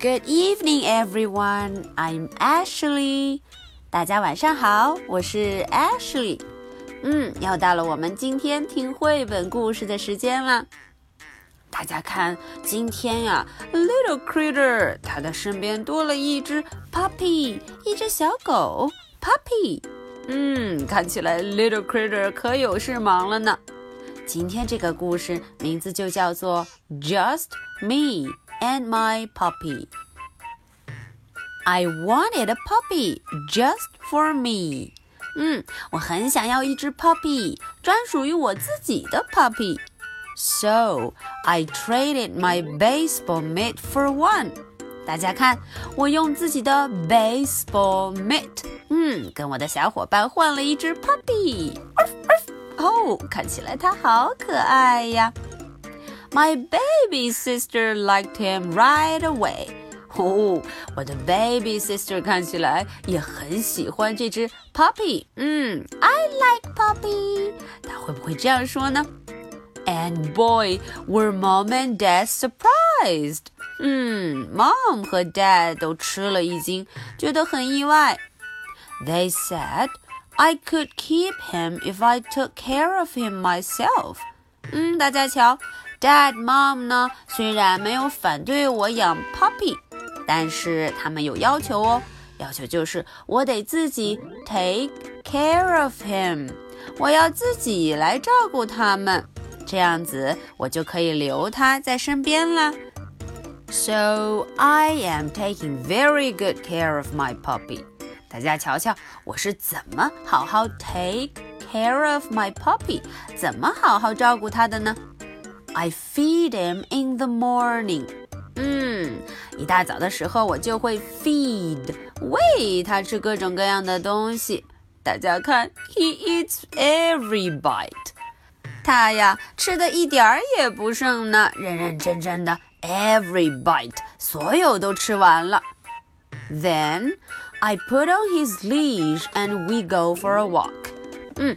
Good evening, everyone. I'm Ashley. 大家晚上好，我是 Ashley。嗯，又到了我们今天听绘本故事的时间了。大家看，今天呀，Little Critter 他的身边多了一只 puppy，一只小狗 puppy。嗯，看起来 Little Critter 可有事忙了呢。今天这个故事名字就叫做 Just Me and My Puppy。I wanted a puppy just for me。嗯，我很想要一只 puppy，专属于我自己的 puppy。So I traded my baseball mitt for one。大家看，我用自己的 baseball mitt，嗯，跟我的小伙伴换了一只 puppy。哦，看起来它好可爱呀。 My baby sister liked him right away。哦，我的 baby sister 看起来也很喜欢这只 puppy。嗯，I like puppy。他会不会这样说呢？And boy, were mom and dad surprised。嗯，mom 和 dad 都吃了一惊，觉得很意外。They said I could keep him if I took care of him myself。嗯，大家瞧 ，dad mom 呢，虽然没有反对我养 puppy。但是他们有要求哦，要求就是我得自己 take care of him，我要自己来照顾他们，这样子我就可以留他在身边了。So I am taking very good care of my puppy。大家瞧瞧，我是怎么好好 take care of my puppy，怎么好好照顾他的呢 ？I feed him in the morning。嗯，一大早的时候我就会 feed 喂它吃各种各样的东西。大家看，he eats every bite。他呀吃的一点儿也不剩呢，认认真真的 every bite，所有都吃完了。Then I put on his leash and we go for a walk。嗯，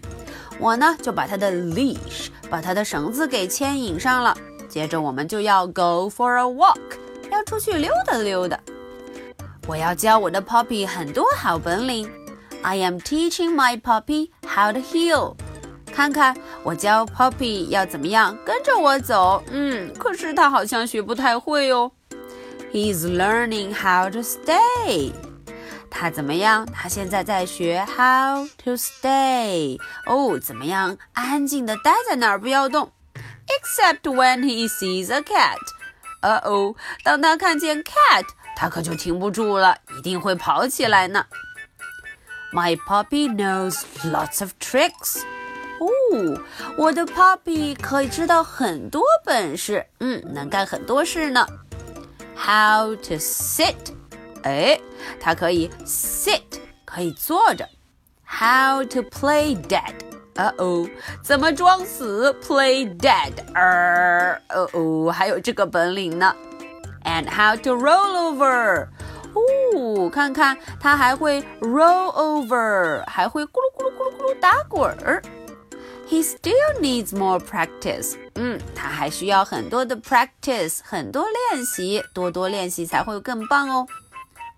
我呢就把他的 leash， 把他的绳子给牵引上了。接着我们就要 go for a walk，要出去溜达溜达。我要教我的 puppy 很多好本领。I am teaching my puppy how to heel。看看我教 puppy 要怎么样跟着我走。嗯，可是他好像学不太会哦。He's learning how to stay。他怎么样？他现在在学 how to stay。哦，怎么样？安静的待在那儿，不要动。Except when he sees a cat，呃哦，当他看见 cat，他可就停不住了，一定会跑起来呢。My puppy knows lots of tricks。哦，我的 puppy 可以知道很多本事，嗯，能干很多事呢。How to sit？ 哎，它可以 sit，可以坐着。How to play dead？呃哦，怎么装死？Play dead，呃哦，还有这个本领呢。And how to roll over？哦，看看他还会 roll over，还会咕噜咕噜咕噜咕噜打滚儿。He still needs more practice。嗯，他还需要很多的 practice，很多练习，多多练习才会更棒哦。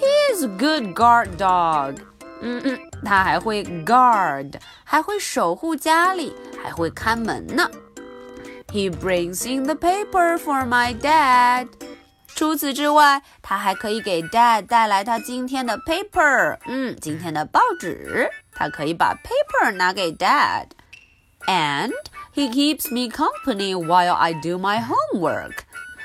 He is a good guard dog。嗯嗯，他还会 guard，还会守护家里，还会看门呢。He brings in the paper for my dad。除此之外，他还可以给 dad 带来他今天的 paper，嗯，今天的报纸。他可以把 paper 拿给 dad。And he keeps me company while I do my homework。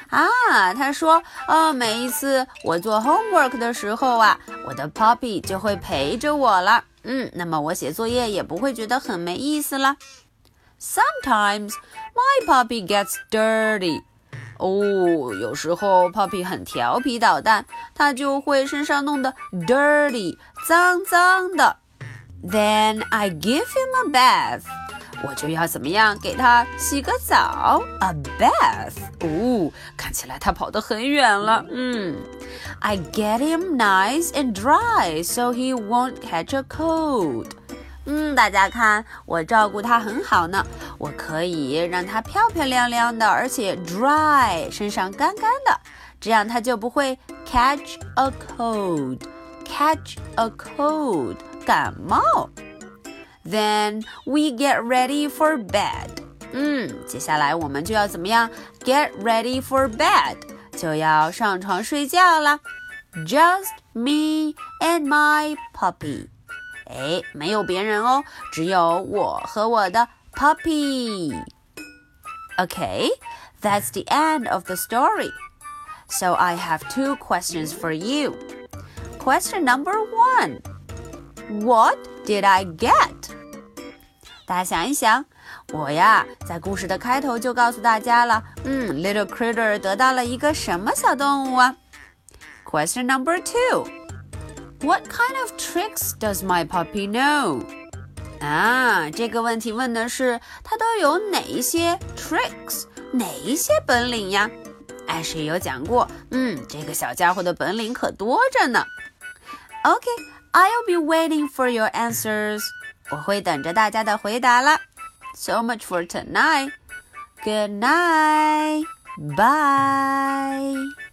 啊，他说，呃，每一次我做 homework 的时候啊，我的 puppy 就会陪着我了。嗯，那么我写作业也不会觉得很没意思了。Sometimes my puppy gets dirty。哦，有时候 Puppy 很调皮捣蛋，他就会身上弄得 dirty，脏脏的。Then I give him a bath，我就要怎么样给他洗个澡？A bath，哦，看起来他跑得很远了。嗯，I get him nice and dry so he won't catch a cold。嗯，大家看，我照顾它很好呢。我可以让它漂漂亮亮的，而且 dry，身上干干的，这样它就不会 catch a cold。catch a cold，感冒。Then we get ready for bed。嗯，接下来我们就要怎么样？Get ready for bed，就要上床睡觉了。Just me and my puppy。哎，没有别人哦，只有我和我的 puppy。Okay, that's the end of the story. So I have two questions for you. Question number one What did I get? 大家想一想，我呀，在故事的开头就告诉大家了，嗯，Little Critter 得到了一个什么小动物啊？Question number two what kind of tricks does my puppy know? 啊，这个问题问的是它都有哪一些 tricks，哪一些本领呀？艾什有讲过，嗯，这个小家伙的本领可多着呢。OK，I'll be waiting for your answers。我会等着大家的回答了。So much for tonight. Good night. Bye.